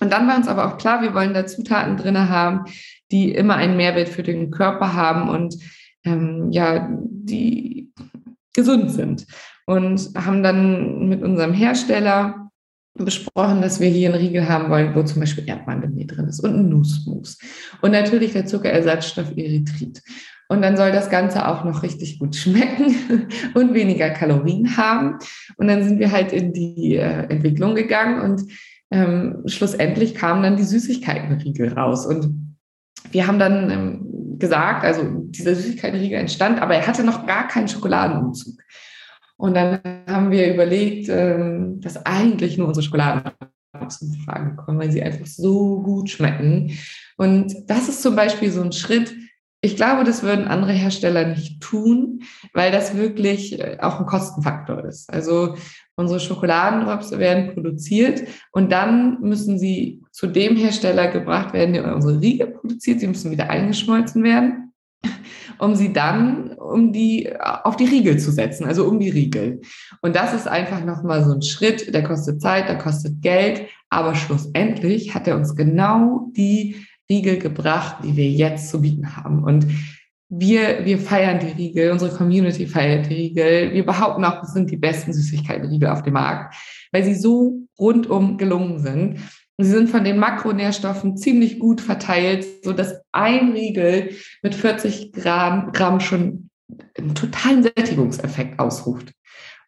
Und dann war uns aber auch klar, wir wollen da Zutaten drin haben, die immer einen Mehrwert für den Körper haben und ähm, ja, die gesund sind. Und haben dann mit unserem Hersteller besprochen, dass wir hier einen Riegel haben wollen, wo zum Beispiel Erdmandelmehl drin ist und ein Nussmus. Und natürlich der Zuckerersatzstoff Erythrit. Und dann soll das Ganze auch noch richtig gut schmecken und weniger Kalorien haben. Und dann sind wir halt in die äh, Entwicklung gegangen und ähm, schlussendlich kamen dann die Süßigkeitenriegel raus. Und wir haben dann ähm, gesagt, also dieser Süßigkeitenriegel entstand, aber er hatte noch gar keinen Schokoladenumzug. Und dann haben wir überlegt, ähm, dass eigentlich nur unsere Schokoladen zum Fragen kommen, weil sie einfach so gut schmecken. Und das ist zum Beispiel so ein Schritt, ich glaube, das würden andere Hersteller nicht tun, weil das wirklich äh, auch ein Kostenfaktor ist. Also unsere Schokoladendrops werden produziert und dann müssen sie zu dem Hersteller gebracht werden, der unsere Riegel produziert. Sie müssen wieder eingeschmolzen werden, um sie dann um die, auf die Riegel zu setzen, also um die Riegel. Und das ist einfach nochmal so ein Schritt, der kostet Zeit, der kostet Geld, aber schlussendlich hat er uns genau die Riegel gebracht, die wir jetzt zu bieten haben. Und wir, wir feiern die Riegel, unsere Community feiert die Riegel. Wir behaupten auch, es sind die besten Süßigkeiten-Riegel auf dem Markt, weil sie so rundum gelungen sind. Sie sind von den Makronährstoffen ziemlich gut verteilt, so dass ein Riegel mit 40 Gramm, Gramm schon einen totalen Sättigungseffekt ausruft.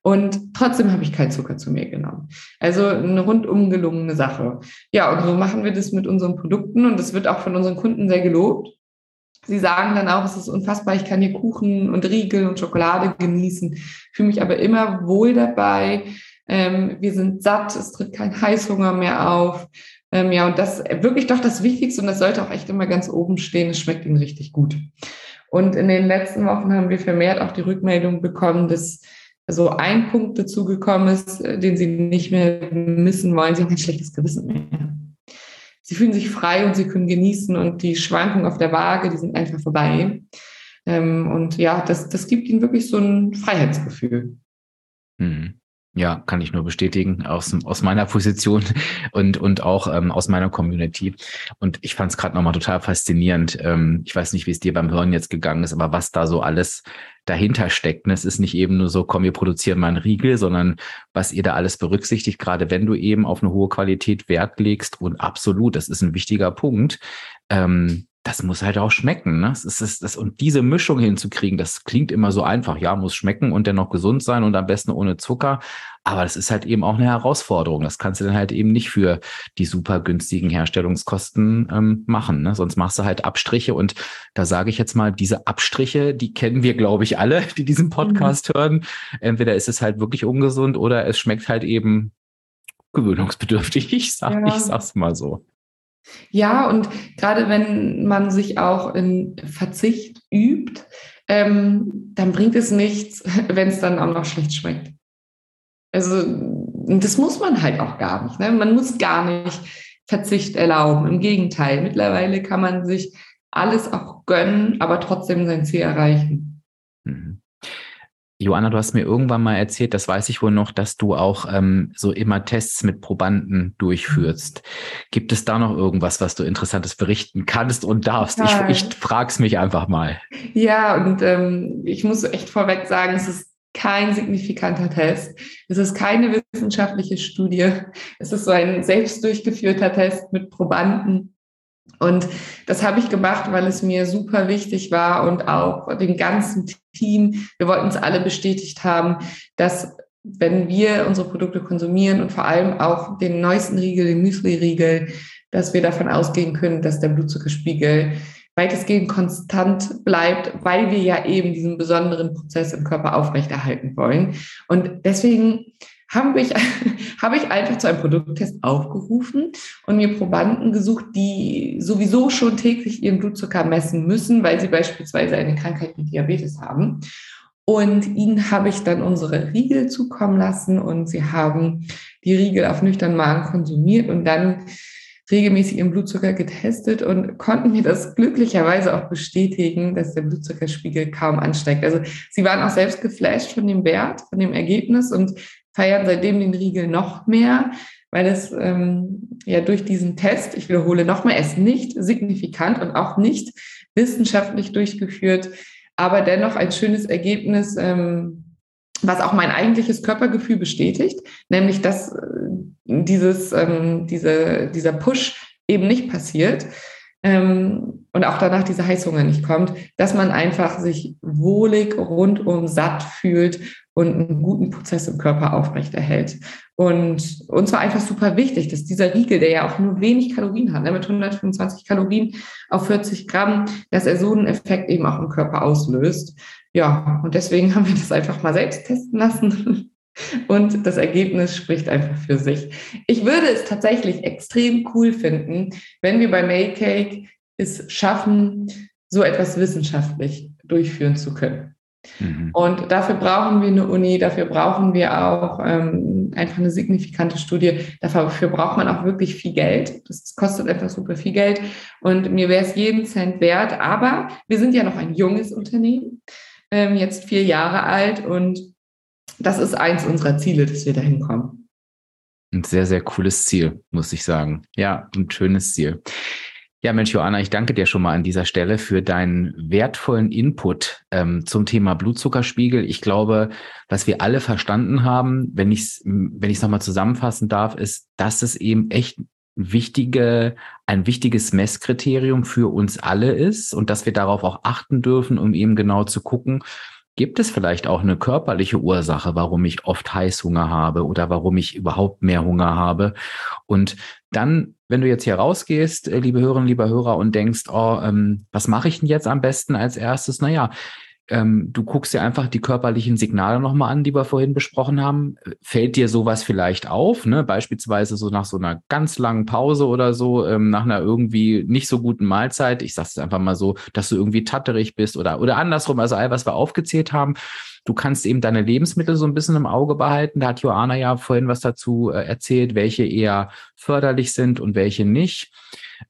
Und trotzdem habe ich keinen Zucker zu mir genommen. Also eine rundum gelungene Sache. Ja, und so machen wir das mit unseren Produkten und das wird auch von unseren Kunden sehr gelobt. Sie sagen dann auch, es ist unfassbar, ich kann hier Kuchen und Riegel und Schokolade genießen, fühle mich aber immer wohl dabei. Ähm, wir sind satt, es tritt kein Heißhunger mehr auf. Ähm, ja, und das wirklich doch das Wichtigste und das sollte auch echt immer ganz oben stehen. Es schmeckt ihnen richtig gut. Und in den letzten Wochen haben wir vermehrt auch die Rückmeldung bekommen, dass so ein Punkt dazugekommen ist, äh, den sie nicht mehr missen wollen. Sie haben kein schlechtes Gewissen mehr. Sie fühlen sich frei und sie können genießen und die Schwankungen auf der Waage, die sind einfach vorbei. Ähm, und ja, das, das gibt ihnen wirklich so ein Freiheitsgefühl. Hm. Ja, kann ich nur bestätigen aus, aus meiner Position und, und auch ähm, aus meiner Community. Und ich fand es gerade nochmal total faszinierend. Ähm, ich weiß nicht, wie es dir beim Hören jetzt gegangen ist, aber was da so alles dahinter steckt. Ne? Es ist nicht eben nur so, komm, wir produzieren mal einen Riegel, sondern was ihr da alles berücksichtigt, gerade wenn du eben auf eine hohe Qualität Wert legst. Und absolut, das ist ein wichtiger Punkt. Ähm, das muss halt auch schmecken. Ne? Das ist, das, und diese Mischung hinzukriegen, das klingt immer so einfach. Ja, muss schmecken und dennoch gesund sein und am besten ohne Zucker. Aber das ist halt eben auch eine Herausforderung. Das kannst du dann halt eben nicht für die super günstigen Herstellungskosten ähm, machen. Ne? Sonst machst du halt Abstriche. Und da sage ich jetzt mal, diese Abstriche, die kennen wir, glaube ich, alle, die diesen Podcast mhm. hören. Entweder ist es halt wirklich ungesund oder es schmeckt halt eben gewöhnungsbedürftig. Ich sag, ja. ich sag's mal so. Ja, und gerade wenn man sich auch in Verzicht übt, ähm, dann bringt es nichts, wenn es dann auch noch schlecht schmeckt. Also das muss man halt auch gar nicht. Ne? Man muss gar nicht Verzicht erlauben. Im Gegenteil, mittlerweile kann man sich alles auch gönnen, aber trotzdem sein Ziel erreichen. Mhm. Joanna, du hast mir irgendwann mal erzählt, das weiß ich wohl noch, dass du auch ähm, so immer Tests mit Probanden durchführst. Gibt es da noch irgendwas, was du Interessantes berichten kannst und darfst? Ich, ich frag's mich einfach mal. Ja, und ähm, ich muss echt vorweg sagen, es ist kein signifikanter Test. Es ist keine wissenschaftliche Studie. Es ist so ein selbst durchgeführter Test mit Probanden. Und das habe ich gemacht, weil es mir super wichtig war und auch dem ganzen Team. Wir wollten es alle bestätigt haben, dass wenn wir unsere Produkte konsumieren und vor allem auch den neuesten Riegel, den Müsli-Riegel, dass wir davon ausgehen können, dass der Blutzuckerspiegel weitestgehend konstant bleibt, weil wir ja eben diesen besonderen Prozess im Körper aufrechterhalten wollen. Und deswegen habe ich, habe ich einfach zu einem Produkttest aufgerufen und mir Probanden gesucht, die sowieso schon täglich ihren Blutzucker messen müssen, weil sie beispielsweise eine Krankheit wie Diabetes haben. Und ihnen habe ich dann unsere Riegel zukommen lassen und sie haben die Riegel auf nüchternen Magen konsumiert und dann regelmäßig ihren Blutzucker getestet und konnten mir das glücklicherweise auch bestätigen, dass der Blutzuckerspiegel kaum ansteigt. Also sie waren auch selbst geflasht von dem Wert, von dem Ergebnis und feiern seitdem den Riegel noch mehr, weil es ähm, ja durch diesen Test, ich wiederhole nochmal, es nicht signifikant und auch nicht wissenschaftlich durchgeführt, aber dennoch ein schönes Ergebnis, ähm, was auch mein eigentliches Körpergefühl bestätigt, nämlich dass äh, dieses, ähm, diese, dieser Push eben nicht passiert ähm, und auch danach diese Heißhunger nicht kommt, dass man einfach sich wohlig, rundum satt fühlt und einen guten Prozess im Körper aufrechterhält. Und uns war einfach super wichtig, dass dieser Riegel, der ja auch nur wenig Kalorien hat, ne, mit 125 Kalorien auf 40 Gramm, dass er so einen Effekt eben auch im Körper auslöst. Ja, und deswegen haben wir das einfach mal selbst testen lassen. Und das Ergebnis spricht einfach für sich. Ich würde es tatsächlich extrem cool finden, wenn wir bei Maycake es schaffen, so etwas wissenschaftlich durchführen zu können. Mhm. Und dafür brauchen wir eine Uni, dafür brauchen wir auch ähm, einfach eine signifikante Studie. Dafür braucht man auch wirklich viel Geld. Das kostet einfach super viel Geld. Und mir wäre es jeden Cent wert. Aber wir sind ja noch ein junges Unternehmen, ähm, jetzt vier Jahre alt. Und das ist eins unserer Ziele, dass wir da hinkommen. Ein sehr, sehr cooles Ziel, muss ich sagen. Ja, ein schönes Ziel. Ja, Mensch, Joanna, ich danke dir schon mal an dieser Stelle für deinen wertvollen Input ähm, zum Thema Blutzuckerspiegel. Ich glaube, was wir alle verstanden haben, wenn ich es wenn ich's nochmal zusammenfassen darf, ist, dass es eben echt wichtige, ein wichtiges Messkriterium für uns alle ist und dass wir darauf auch achten dürfen, um eben genau zu gucken, Gibt es vielleicht auch eine körperliche Ursache, warum ich oft Heißhunger habe oder warum ich überhaupt mehr Hunger habe? Und dann, wenn du jetzt hier rausgehst, äh, liebe Hörerinnen, lieber Hörer, und denkst, oh, ähm, was mache ich denn jetzt am besten als erstes? Naja, ähm, du guckst dir einfach die körperlichen Signale nochmal an, die wir vorhin besprochen haben. Fällt dir sowas vielleicht auf? Ne? Beispielsweise so nach so einer ganz langen Pause oder so, ähm, nach einer irgendwie nicht so guten Mahlzeit. Ich sag's einfach mal so, dass du irgendwie tatterig bist oder, oder andersrum, also all, was wir aufgezählt haben. Du kannst eben deine Lebensmittel so ein bisschen im Auge behalten. Da hat Joanna ja vorhin was dazu äh, erzählt, welche eher förderlich sind und welche nicht.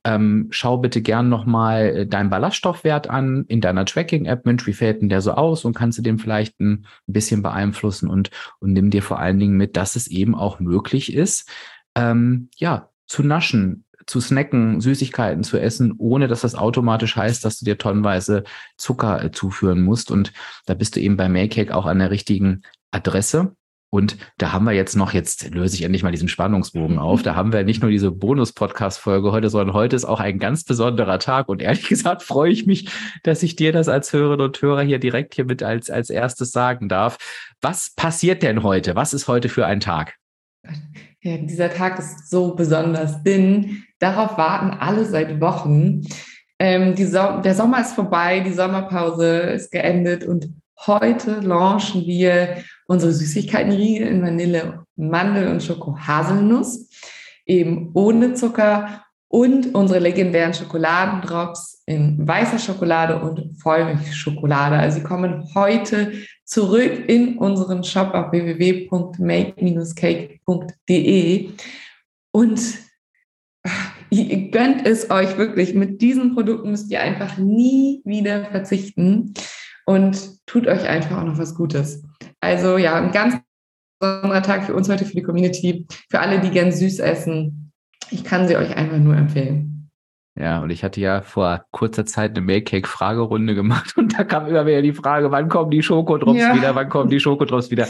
Ähm, schau bitte gern nochmal äh, deinen Ballaststoffwert an in deiner Tracking-App. Mensch, wie fällt denn der so aus? Und kannst du den vielleicht ein bisschen beeinflussen und, und nimm dir vor allen Dingen mit, dass es eben auch möglich ist, ähm, ja, zu naschen, zu snacken, Süßigkeiten zu essen, ohne dass das automatisch heißt, dass du dir tonnenweise Zucker äh, zuführen musst. Und da bist du eben bei Maycake auch an der richtigen Adresse. Und da haben wir jetzt noch, jetzt löse ich endlich mal diesen Spannungsbogen auf, da haben wir nicht nur diese Bonus-Podcast-Folge heute, sondern heute ist auch ein ganz besonderer Tag. Und ehrlich gesagt freue ich mich, dass ich dir das als Hörerinnen und Hörer hier direkt hier mit als, als erstes sagen darf. Was passiert denn heute? Was ist heute für ein Tag? Ja, dieser Tag ist so besonders, denn darauf warten alle seit Wochen. Ähm, so der Sommer ist vorbei, die Sommerpause ist geendet und heute launchen wir unsere Süßigkeitenriegel in Vanille, Mandel und Schoko-Haselnuss, eben ohne Zucker und unsere legendären Schokoladendrops in weißer Schokolade und Vollmilchschokolade. Also sie kommen heute zurück in unseren Shop auf www.make-cake.de und ihr gönnt es euch wirklich. Mit diesen Produkten müsst ihr einfach nie wieder verzichten und tut euch einfach auch noch was Gutes. Also ja, ein ganz besonderer Tag für uns heute, für die Community, für alle, die gern süß essen. Ich kann sie euch einfach nur empfehlen. Ja, und ich hatte ja vor kurzer Zeit eine Mailcake-Fragerunde gemacht und da kam immer wieder die Frage, wann kommen die Schokodrops ja. wieder, wann kommen die Schokodrops wieder.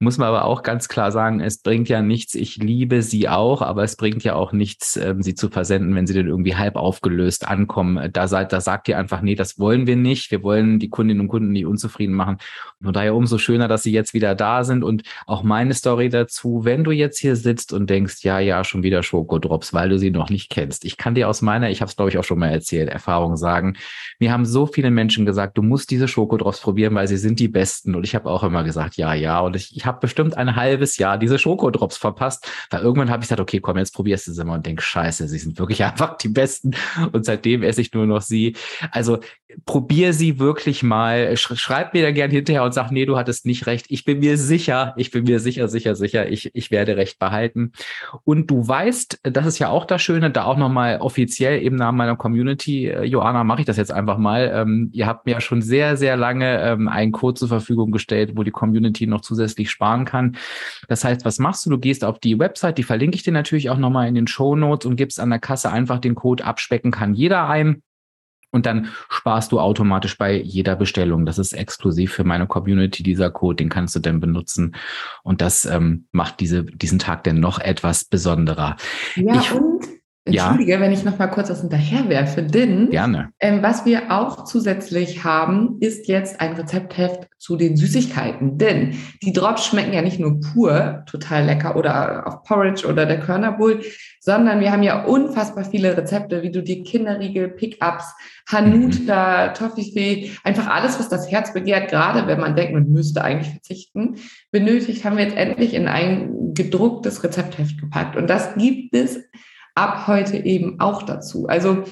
Muss man aber auch ganz klar sagen, es bringt ja nichts, ich liebe sie auch, aber es bringt ja auch nichts, ähm, sie zu versenden, wenn sie dann irgendwie halb aufgelöst ankommen. Da, seid, da sagt ihr einfach, nee, das wollen wir nicht. Wir wollen die Kundinnen und Kunden nicht unzufrieden machen. Und daher umso schöner, dass sie jetzt wieder da sind. Und auch meine Story dazu, wenn du jetzt hier sitzt und denkst, ja, ja, schon wieder Schokodrops, weil du sie noch nicht kennst. Ich kann dir aus meiner, ich habe es glaube ich auch schon mal erzählt, Erfahrung sagen, mir haben so viele Menschen gesagt, du musst diese Schokodrops probieren, weil sie sind die besten. Und ich habe auch immer gesagt, ja, ja. Und ich, ich habe bestimmt ein halbes Jahr diese Schokodrops verpasst, weil irgendwann habe ich gesagt, okay, komm, jetzt probierst du sie mal und denk, scheiße, sie sind wirklich einfach die besten. Und seitdem esse ich nur noch sie. Also probier sie wirklich mal. Schreib mir da gern hinterher und sag, nee, du hattest nicht recht. Ich bin mir sicher, ich bin mir sicher, sicher, sicher, ich, ich werde recht behalten. Und du weißt, das ist ja auch das Schöne, da auch nochmal offiziell im Namen meiner Community, äh, Joanna, mache ich das jetzt einfach mal. Ähm, ihr habt mir ja schon sehr, sehr lange ähm, einen Code zur Verfügung gestellt, wo die Community noch zusätzlich sparen kann. Das heißt, was machst du? Du gehst auf die Website, die verlinke ich dir natürlich auch nochmal in den Show Notes und gibst an der Kasse einfach den Code abspecken kann jeder ein. Und dann sparst du automatisch bei jeder Bestellung. Das ist exklusiv für meine Community, dieser Code, den kannst du dann benutzen. Und das ähm, macht diese, diesen Tag dann noch etwas besonderer. Ja, ich, und Entschuldige, ja. wenn ich noch mal kurz was hinterherwerfe, denn Gerne. Ähm, was wir auch zusätzlich haben, ist jetzt ein Rezeptheft zu den Süßigkeiten. Denn die Drops schmecken ja nicht nur pur total lecker oder auf Porridge oder der Körnerbull, sondern wir haben ja unfassbar viele Rezepte, wie du die Kinderriegel, Pickups, Hanuta, mhm. Toffifee, einfach alles, was das Herz begehrt, gerade wenn man denkt, man müsste eigentlich verzichten, benötigt, haben wir jetzt endlich in ein gedrucktes Rezeptheft gepackt. Und das gibt es ab heute eben auch dazu. Also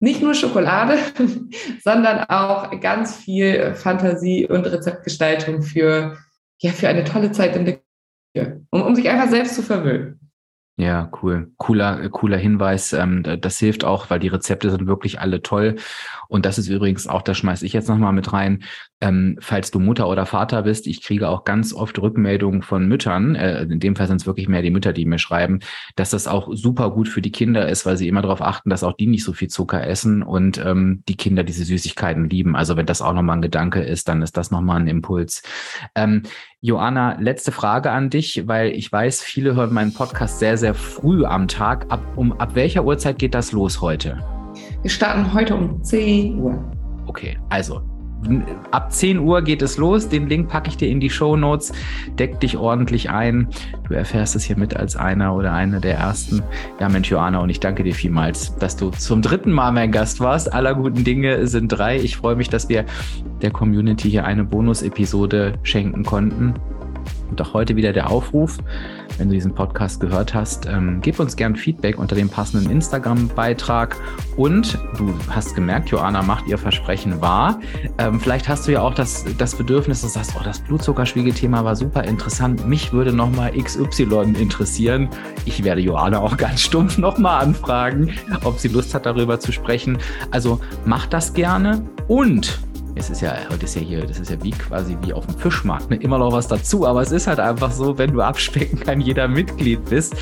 nicht nur Schokolade, sondern auch ganz viel Fantasie und Rezeptgestaltung für, ja, für eine tolle Zeit in der Küche, um, um sich einfach selbst zu verwöhnen. Ja, cool. Cooler, cooler Hinweis. Ähm, das hilft auch, weil die Rezepte sind wirklich alle toll. Und das ist übrigens auch, das schmeiße ich jetzt nochmal mit rein. Ähm, falls du Mutter oder Vater bist, ich kriege auch ganz oft Rückmeldungen von Müttern, äh, in dem Fall sind es wirklich mehr die Mütter, die mir schreiben, dass das auch super gut für die Kinder ist, weil sie immer darauf achten, dass auch die nicht so viel Zucker essen und ähm, die Kinder diese Süßigkeiten lieben. Also wenn das auch nochmal ein Gedanke ist, dann ist das nochmal ein Impuls. Joanna, letzte Frage an dich, weil ich weiß, viele hören meinen Podcast sehr, sehr früh am Tag. Ab, um, ab welcher Uhrzeit geht das los heute? Wir starten heute um 10 Uhr. Okay, also ab 10 Uhr geht es los. Den Link packe ich dir in die Show Notes. Deck dich ordentlich ein. Du erfährst es hier mit als einer oder eine der ersten. Ja, Mensch, Joanna, und ich danke dir vielmals, dass du zum dritten Mal mein Gast warst. Aller guten Dinge sind drei. Ich freue mich, dass wir der Community hier eine Bonus-Episode schenken konnten. Und auch heute wieder der Aufruf, wenn du diesen Podcast gehört hast, ähm, gib uns gern Feedback unter dem passenden Instagram-Beitrag. Und du hast gemerkt, Joanna macht ihr Versprechen wahr. Ähm, vielleicht hast du ja auch das, das Bedürfnis, dass du sagst, oh, das Blutzuckerspiegel-Thema war super interessant. Mich würde nochmal XY interessieren. Ich werde Joanna auch ganz stumpf nochmal anfragen, ob sie Lust hat, darüber zu sprechen. Also mach das gerne und es ist ja, heute ist ja hier, das ist ja wie quasi wie auf dem Fischmarkt, ne? immer noch was dazu, aber es ist halt einfach so, wenn du abspecken kann, jeder Mitglied bist,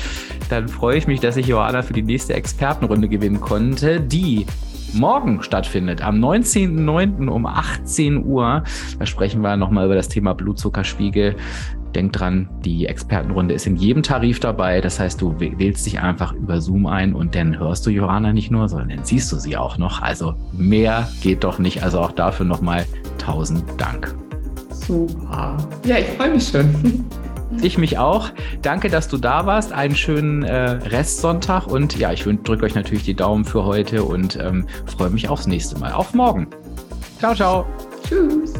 dann freue ich mich, dass ich Johanna für die nächste Expertenrunde gewinnen konnte, die morgen stattfindet, am 19.09. um 18 Uhr. Da sprechen wir nochmal über das Thema Blutzuckerspiegel. Denk dran, die Expertenrunde ist in jedem Tarif dabei. Das heißt, du wählst dich einfach über Zoom ein und dann hörst du Johanna nicht nur, sondern dann siehst du sie auch noch. Also mehr geht doch nicht. Also auch dafür nochmal tausend Dank. Super. Ja, ich freue mich schon. Ich mich auch. Danke, dass du da warst. Einen schönen äh, Restsonntag und ja, ich drücke euch natürlich die Daumen für heute und ähm, freue mich aufs nächste Mal. Auf morgen. Ciao, ciao. Tschüss.